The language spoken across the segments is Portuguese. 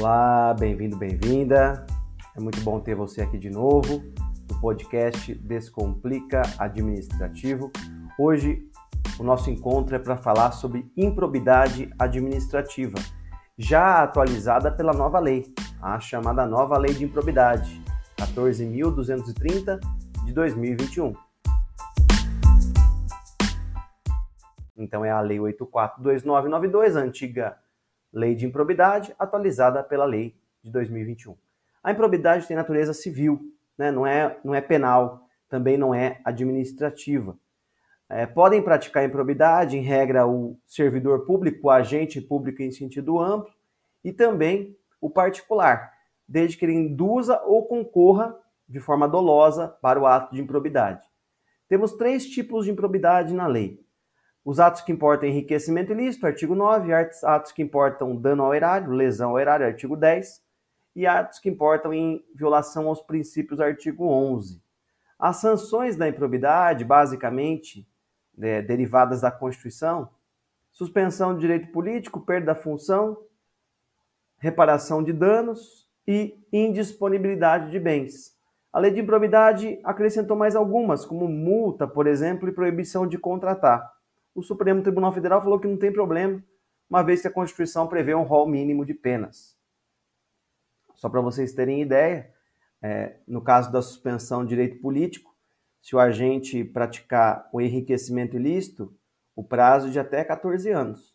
Olá, bem-vindo, bem-vinda. É muito bom ter você aqui de novo no podcast Descomplica Administrativo. Hoje o nosso encontro é para falar sobre improbidade administrativa, já atualizada pela nova lei, a chamada nova Lei de Improbidade, 14.230 de 2021. Então é a Lei 842992, a antiga Lei de Improbidade, atualizada pela Lei de 2021. A improbidade tem natureza civil, né? não, é, não é penal, também não é administrativa. É, podem praticar improbidade, em regra, o servidor público, o agente público em sentido amplo, e também o particular, desde que ele induza ou concorra de forma dolosa para o ato de improbidade. Temos três tipos de improbidade na lei. Os atos que importam enriquecimento ilícito, artigo 9, atos que importam dano ao erário, lesão ao erário, artigo 10, e atos que importam em violação aos princípios, artigo 11. As sanções da improbidade, basicamente, é, derivadas da Constituição, suspensão de direito político, perda da função, reparação de danos e indisponibilidade de bens. A lei de improbidade acrescentou mais algumas, como multa, por exemplo, e proibição de contratar o Supremo Tribunal Federal falou que não tem problema, uma vez que a Constituição prevê um rol mínimo de penas. Só para vocês terem ideia, é, no caso da suspensão de direito político, se o agente praticar o enriquecimento ilícito, o prazo de até 14 anos.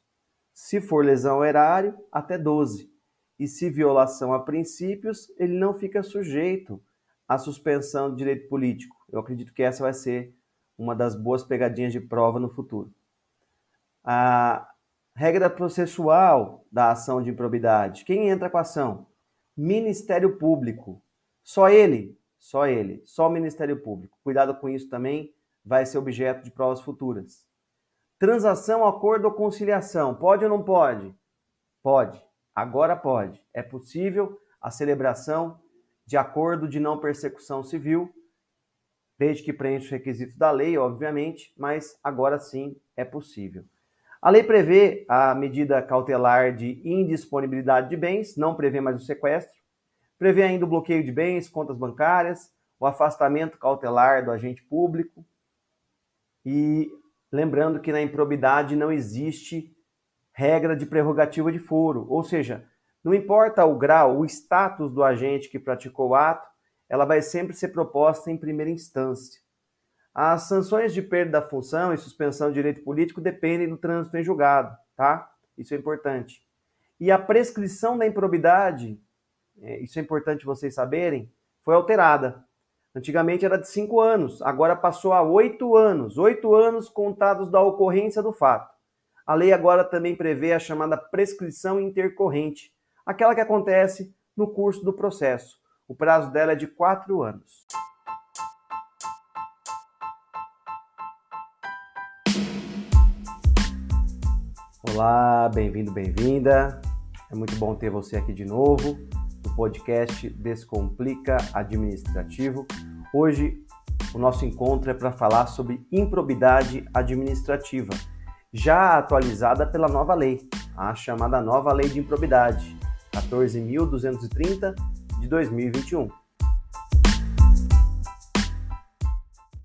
Se for lesão ao erário, até 12. E se violação a princípios, ele não fica sujeito à suspensão de direito político. Eu acredito que essa vai ser uma das boas pegadinhas de prova no futuro. A regra processual da ação de improbidade. Quem entra com a ação? Ministério Público. Só ele, só ele, só o Ministério Público. Cuidado com isso também, vai ser objeto de provas futuras. Transação, acordo ou conciliação. Pode ou não pode? Pode. Agora pode. É possível a celebração de acordo de não persecução civil, desde que preencha os requisitos da lei, obviamente, mas agora sim é possível. A lei prevê a medida cautelar de indisponibilidade de bens, não prevê mais o sequestro, prevê ainda o bloqueio de bens, contas bancárias, o afastamento cautelar do agente público. E lembrando que na improbidade não existe regra de prerrogativa de foro, ou seja, não importa o grau, o status do agente que praticou o ato, ela vai sempre ser proposta em primeira instância. As sanções de perda da função e suspensão de direito político dependem do trânsito em julgado, tá? Isso é importante. E a prescrição da improbidade, é, isso é importante vocês saberem, foi alterada. Antigamente era de cinco anos, agora passou a oito anos, oito anos contados da ocorrência do fato. A lei agora também prevê a chamada prescrição intercorrente, aquela que acontece no curso do processo. O prazo dela é de quatro anos. Olá, bem-vindo, bem-vinda. É muito bom ter você aqui de novo no podcast Descomplica Administrativo. Hoje o nosso encontro é para falar sobre improbidade administrativa, já atualizada pela nova lei, a chamada nova Lei de Improbidade, 14.230 de 2021.